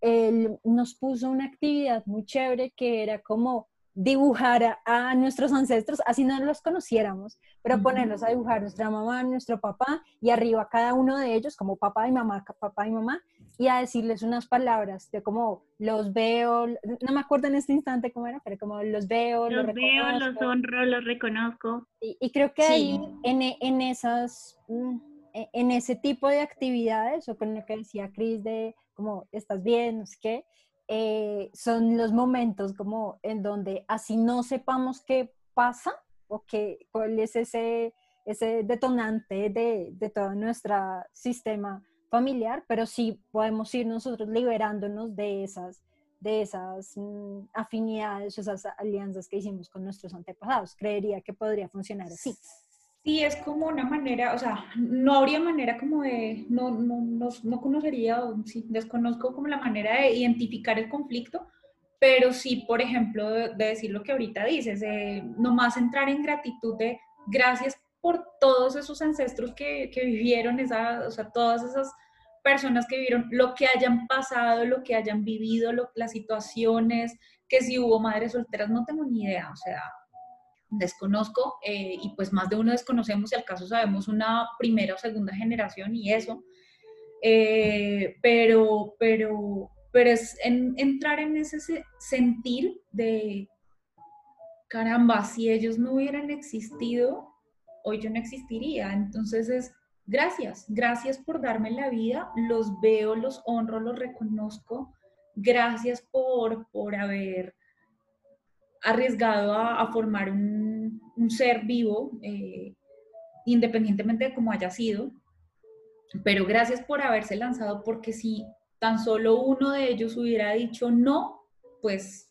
él nos puso una actividad muy chévere que era como dibujar a, nuestros ancestros, así no los conociéramos, pero ponerlos a dibujar nuestra mamá, nuestro papá y arriba cada uno de ellos como papá y mamá, papá y mamá, y a decirles unas palabras de como los veo, no me acuerdo en este instante cómo era, pero como los veo, los, veo, los honro, los reconozco. Y, creo que ahí en, en, esas, mm, e, en ese tipo de actividades, o con lo que decía Cris de como estás bien, no sé qué, eh, son los momentos como en donde así no sepamos qué pasa o qué, cuál es ese, ese detonante de, de todo nuestro sistema familiar, pero sí podemos ir nosotros liberándonos de esas, de esas mm, afinidades, esas alianzas que hicimos con nuestros antepasados. Creería que podría funcionar así. Sí, es como una manera, o sea, no habría manera como de, no, no, no, no conocería, o sí, desconozco como la manera de identificar el conflicto, pero sí, por ejemplo, de, decir lo que ahorita dices, de nomás entrar en gratitud de gracias por todos esos ancestros que, que vivieron, esa, o sea, todas esas personas que vivieron, lo que hayan pasado, lo que hayan vivido, lo, las situaciones, que si hubo madres solteras, no tengo ni idea, o sea, desconozco eh, y pues más de uno desconocemos si al caso sabemos una primera o segunda generación y eso, eh, pero, pero, pero es entrar en ese sentir de, caramba, si ellos no hubieran existido, hoy yo no existiría, entonces es gracias, gracias por darme la vida, los veo, los honro, los reconozco, gracias por, por haber arriesgado a, formar un, ser vivo, eh, independientemente de cómo haya sido. Pero gracias por haberse lanzado, porque si tan solo uno de ellos hubiera dicho no, pues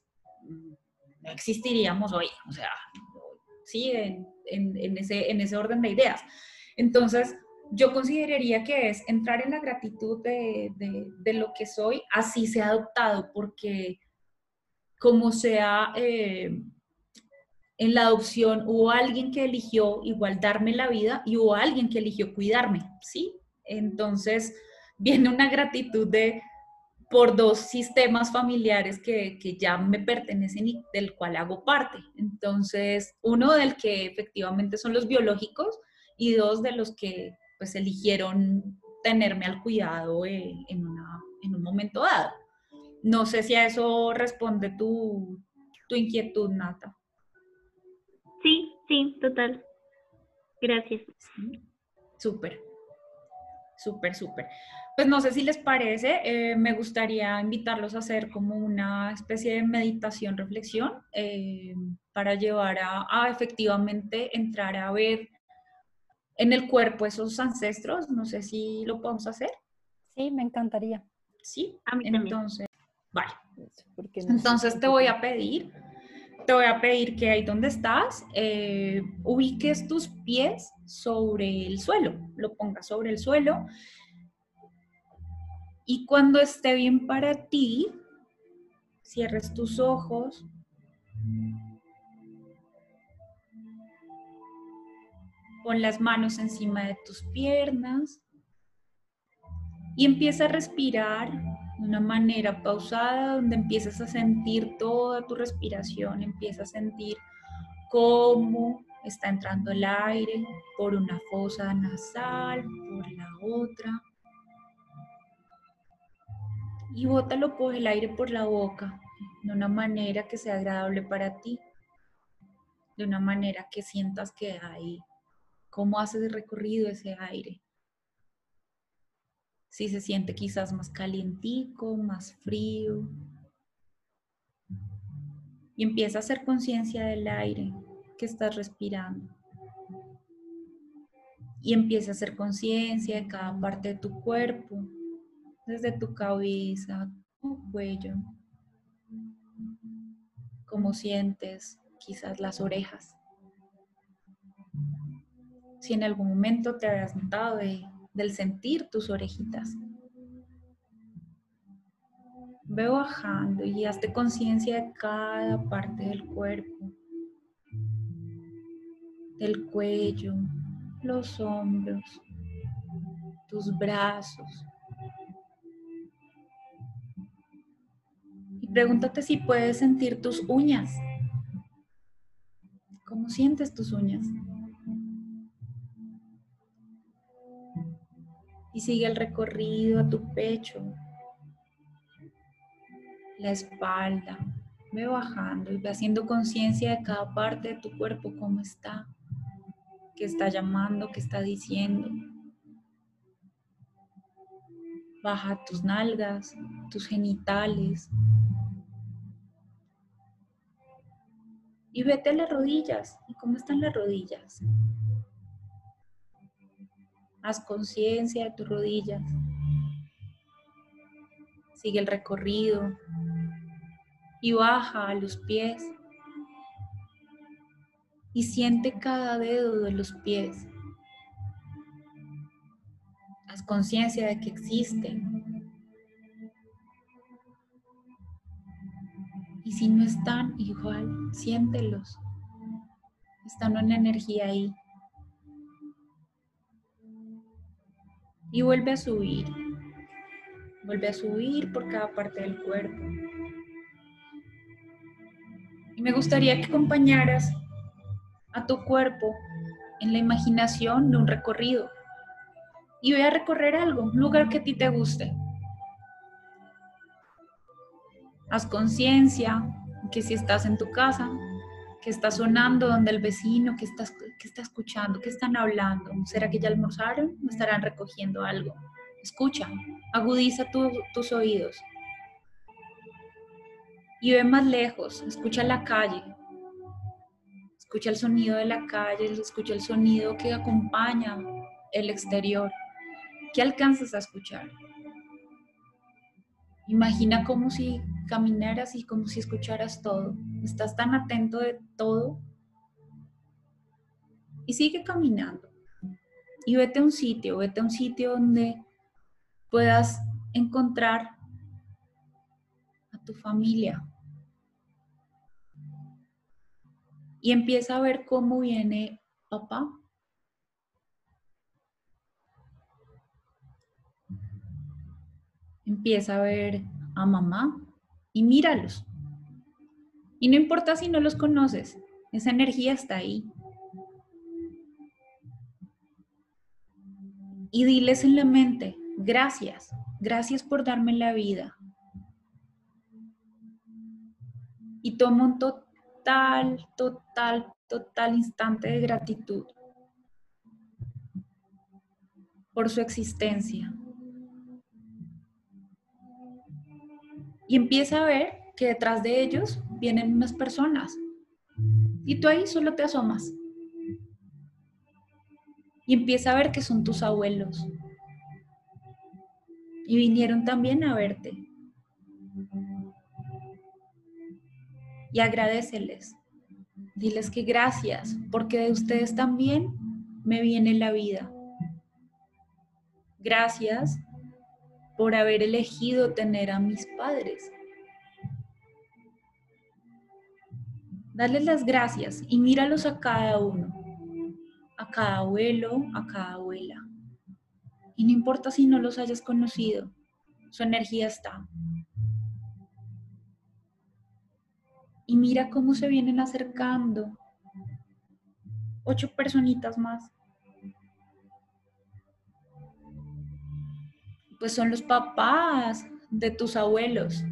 no existiríamos hoy. O sea, sí, en, ese, en ese orden de ideas. Entonces, yo consideraría que es entrar en la gratitud de, de, lo que soy, así se ha adoptado, porque como sea eh, en la adopción, hubo alguien que eligió igual darme la vida y hubo alguien que eligió cuidarme, ¿sí? Entonces viene una gratitud de por dos sistemas familiares que, que, ya me pertenecen y del cual hago parte. Entonces, uno del que efectivamente son los biológicos y dos de los que pues eligieron tenerme al cuidado eh, en, en un momento dado. No sé si a eso responde tu, inquietud, Nata. Sí, sí, total. Gracias. Súper, súper, súper. Pues no sé si les parece, eh, me gustaría invitarlos a hacer como una especie de meditación, reflexión, eh, para llevar a, a, efectivamente entrar a ver en el cuerpo esos ancestros. No sé si lo podemos hacer. Sí, me encantaría. Sí, a mí entonces. Vale. Entonces te voy a pedir, te voy a pedir que ahí donde estás, eh, ubiques tus pies sobre el suelo, lo pongas sobre el suelo. Y cuando esté bien para ti, cierres tus ojos. Pon las manos encima de tus piernas y empieza a respirar de una manera pausada donde empiezas a sentir toda tu respiración, empiezas a sentir cómo está entrando el aire por una fosa nasal, por la otra. Y bótalo por el aire por la boca, de una manera que sea agradable para ti, de una manera que sientas que hay, cómo haces recorrido ese aire si se siente quizás más calientico, más frío. Y empieza a hacer conciencia del aire que estás respirando. Y empieza a hacer conciencia de cada parte de tu cuerpo, desde tu cabeza, tu cuello, cómo sientes quizás las orejas. Si en algún momento te habías notado de del sentir tus orejitas. Ve bajando y hazte conciencia de cada parte del cuerpo, del cuello, los hombros, tus brazos. Y pregúntate si puedes sentir tus uñas. ¿Cómo sientes tus uñas? y sigue el recorrido a tu pecho, la espalda. Ve bajando y ve haciendo conciencia de cada parte de tu cuerpo, cómo está, qué está llamando, qué está diciendo. Baja tus nalgas, tus genitales. Y vete a las rodillas. ¿Y cómo están las rodillas? Haz conciencia de tus rodillas. Sigue el recorrido y baja a los pies. Y siente cada dedo de los pies. Haz conciencia de que existen. Y si no están, igual, siéntelos. Están una energía ahí. Y vuelve a subir. Vuelve a subir por cada parte del cuerpo. Y me gustaría que acompañaras a tu cuerpo en la imaginación de un recorrido. Y voy a recorrer algo, un lugar que a ti te guste. Haz conciencia que si estás en tu casa, que está sonando donde el vecino, que está, está escuchando, que están hablando. ¿Será que ya almorzaron o estarán recogiendo algo? Escucha, agudiza tus oídos. Y ve más lejos, escucha la calle. Escucha el sonido de la calle, escucha el sonido que acompaña el exterior. ¿Qué alcanzas a escuchar? Imagina como si caminaras y como si escucharas todo. Estás tan atento de todo. Y sigue caminando. Y vete a un sitio, vete a un sitio donde puedas encontrar a tu familia. Y empieza a ver cómo viene papá. Empieza a ver a mamá y míralos. Y no importa si no los conoces, esa energía está ahí. Y diles en la mente, gracias, gracias por darme la vida. Y toma un total, total, total instante de gratitud por su existencia. Y empieza a ver que detrás de ellos vienen unas personas. Y tú ahí solo te asomas. Y empieza a ver que son tus abuelos. Y vinieron también a verte. Y agradeceles. Diles que gracias, porque de ustedes también me viene la vida. Gracias por haber elegido tener a mis padres. Dale las gracias y míralos a cada uno, a cada abuelo, a cada abuela. Y no importa si no los hayas conocido, su energía está. Y mira cómo se vienen acercando. Ocho personitas más. Pues son los papás de tus abuelos.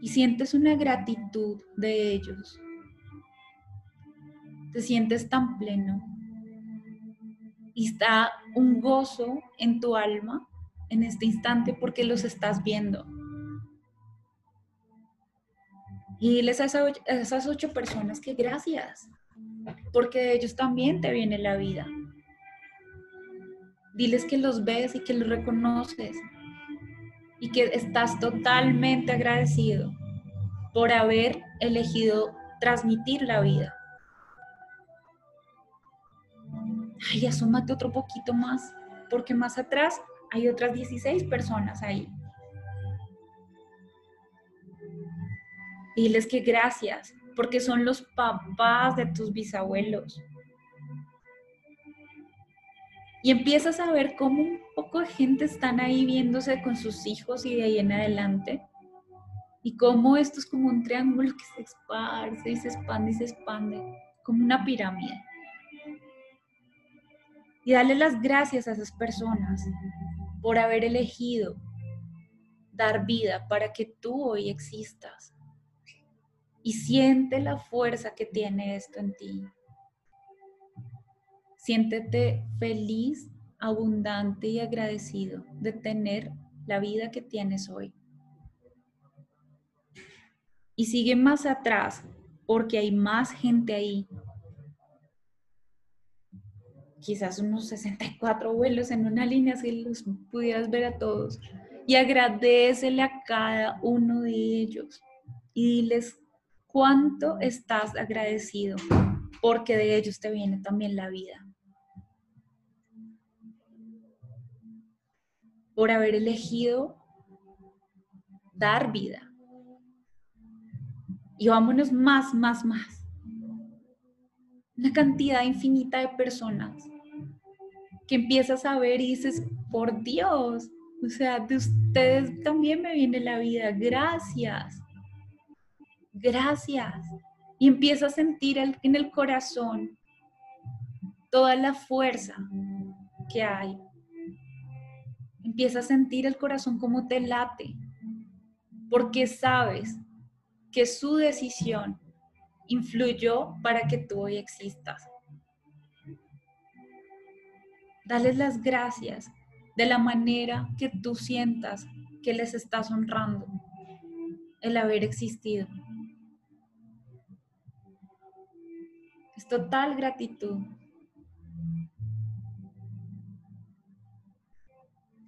Y sientes una gratitud de ellos. Te sientes tan pleno. Y está un gozo en tu alma en este instante porque los estás viendo. Y diles a esas ocho personas que gracias, porque de ellos también te viene la vida. Diles que los ves y que los reconoces y que estás totalmente agradecido por haber elegido transmitir la vida. Ay, asómate otro poquito más, porque más atrás hay otras 16 personas ahí. Diles que gracias, porque son los papás de tus bisabuelos, y empiezas a ver cómo un poco de gente están ahí viéndose con sus hijos y de ahí en adelante. Y cómo esto es como un triángulo que se esparce y se expande y se expande, como una pirámide. Y dale las gracias a esas personas por haber elegido dar vida para que tú hoy existas. Y siente la fuerza que tiene esto en ti. Siéntete feliz, abundante y agradecido de tener la vida que tienes hoy. y sigue más atrás porque hay más gente ahí. Quizás unos 64 vuelos en una línea, si los pudieras ver a todos. Y agradecele a cada uno de ellos y diles cuánto estás agradecido, porque de ellos te viene también la vida. Por haber elegido dar vida. Y vámonos más, más, más. Una cantidad infinita de personas que empiezas a ver y dices, por Dios, o sea, de ustedes también me viene la vida, gracias, gracias. Y empieza a sentir en el corazón toda la fuerza que hay. Empieza a sentir el corazón como te late, porque sabes que su decisión influyó para que tú hoy existas. Dales las gracias de la manera que tú sientas que les estás honrando el haber existido. Es total gratitud.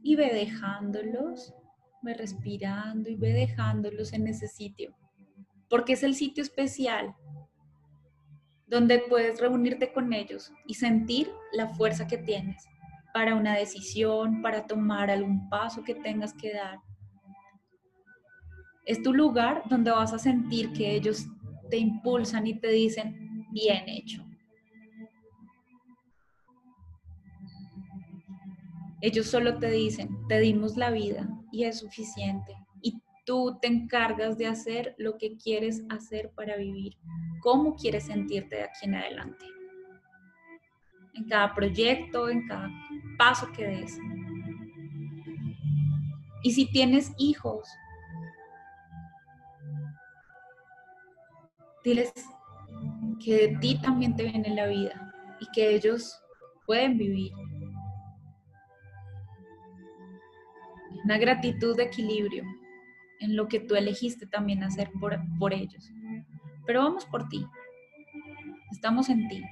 Y ve dejándolos, ve respirando y ve dejándolos en ese sitio porque es el sitio especial donde puedes reunirte con ellos y sentir la fuerza que tienes para una decisión, para tomar algún paso que tengas que dar. Es tu lugar donde vas a sentir que ellos te impulsan y te dicen, bien hecho. Ellos solo te dicen, te dimos la vida y es suficiente tú te encargas de hacer lo que quieres hacer para vivir, cómo quieres sentirte de aquí en adelante. En cada proyecto, en cada paso que des. Y si tienes hijos, diles que de ti también te viene la vida y que ellos pueden vivir. Una gratitud de equilibrio en lo que tú elegiste también hacer por, por ellos. Pero vamos por ti. Estamos en ti.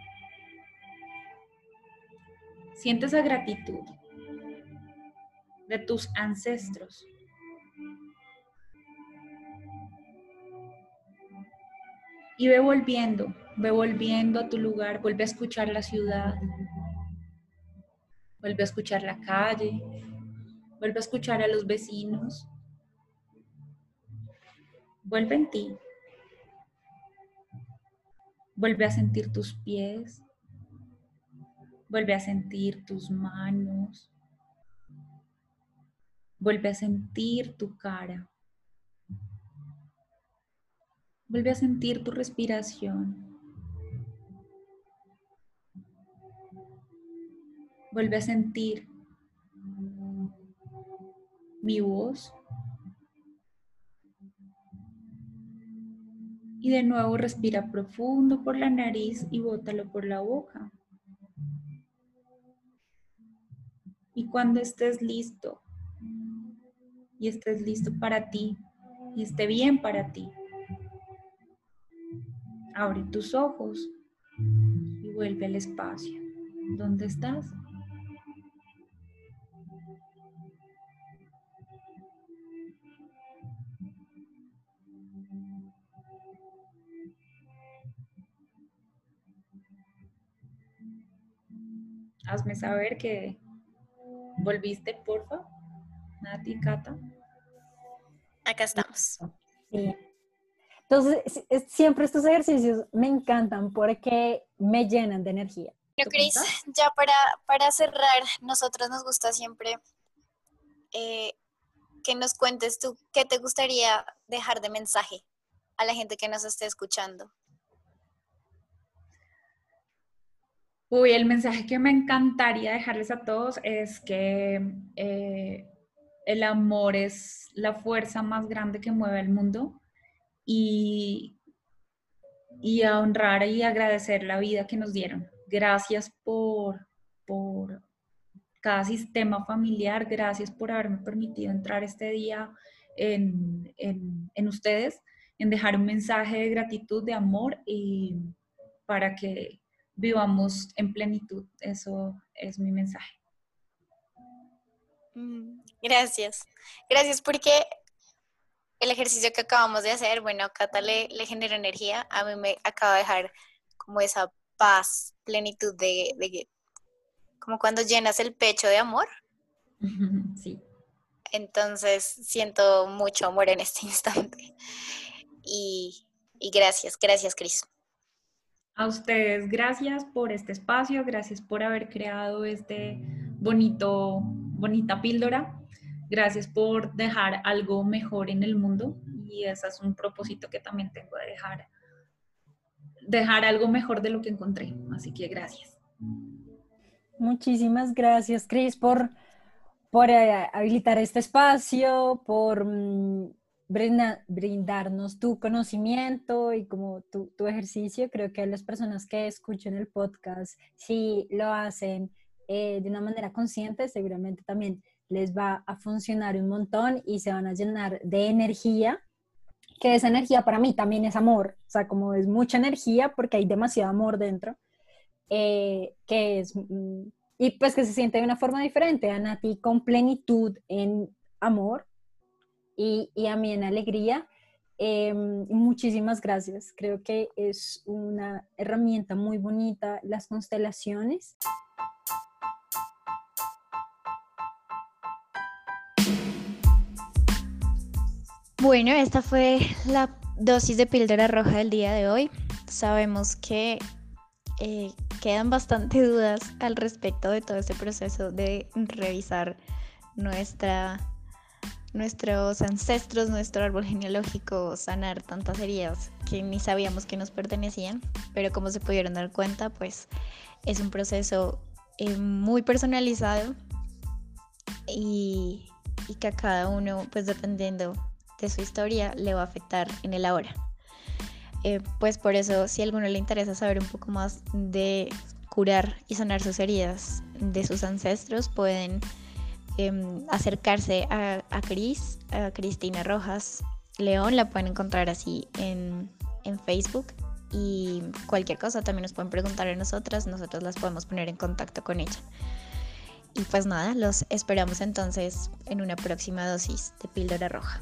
Siente esa gratitud de tus ancestros. Y ve volviendo, ve volviendo a tu lugar, vuelve a escuchar la ciudad, vuelve a escuchar la calle, vuelve a escuchar a los vecinos, Vuelve en ti. Vuelve a sentir tus pies. Vuelve a sentir tus manos. Vuelve a sentir tu cara. Vuelve a sentir tu respiración. Vuelve a sentir mi voz Y de nuevo respira profundo por la nariz y bótalo por la boca. Y cuando estés listo y estés listo para ti y esté bien para ti, abre tus ojos y vuelve al espacio. ¿Dónde estás? Hazme saber que volviste, porfa. Nati, Cata. Acá estamos. Entonces, siempre estos ejercicios me encantan porque me llenan de energía. Pero Cris, ya para, para cerrar, nosotros nos gusta siempre eh, que nos cuentes tú qué te gustaría dejar de mensaje a la gente que nos esté escuchando. Uy, el mensaje que me encantaría dejarles a todos es que eh, el amor es la fuerza más grande que mueve el mundo y, y a honrar y agradecer la vida que nos dieron. Gracias por, por cada sistema familiar, gracias por haberme permitido entrar este día en, en, en ustedes en dejar un mensaje de gratitud, de amor y para que vivamos en plenitud. Eso es mi mensaje. Mm, gracias. Gracias porque el ejercicio que acabamos de hacer, bueno, a Cata le, le generó energía, a mí me acaba de dejar como esa paz, plenitud de, de, como cuando llenas el pecho de amor. Sí. Entonces siento mucho amor en este instante. Y, y gracias, gracias Cris. A ustedes, gracias por este espacio, gracias por haber creado este bonito, bonita píldora. Gracias por dejar algo mejor en el mundo y ese es un propósito que también tengo de dejar, dejar algo mejor de lo que encontré. Así que gracias. Muchísimas gracias, Cris, por, por eh, habilitar este espacio, por mm, brindarnos tu conocimiento y como tu, tu, ejercicio. Creo que las personas que escuchan el podcast, si lo hacen eh, de una manera consciente, seguramente también les va a funcionar un montón y se van a llenar de energía, que esa energía para mí también es amor, o sea, como es mucha energía porque hay demasiado amor dentro, eh, que es, mm, y pues que se siente de una forma diferente, a Nati con plenitud en amor y, a mí en alegría. Em, muchísimas gracias. Creo que es una herramienta muy bonita, las constelaciones. Bueno, esta fue la dosis de píldora roja del día de hoy. Sabemos que eh, quedan bastante dudas al respecto de todo este proceso de revisar nuestra nuestros ancestros, nuestro árbol genealógico, sanar tantas heridas que ni sabíamos que nos pertenecían, pero como se pudieron dar cuenta, pues es un proceso eh, muy personalizado y, que a cada uno, pues dependiendo de su historia, le va a afectar en el ahora. Eh, pues por eso, si a alguno le interesa saber un poco más de curar y sanar sus heridas de sus ancestros, pueden Em, acercarse a, Cris, a Cristina Rojas León, la pueden encontrar así en, en Facebook y cualquier cosa también nos pueden preguntar a nosotras, nosotros las podemos poner en contacto con ella. Y pues nada, los esperamos entonces en una próxima dosis de píldora roja.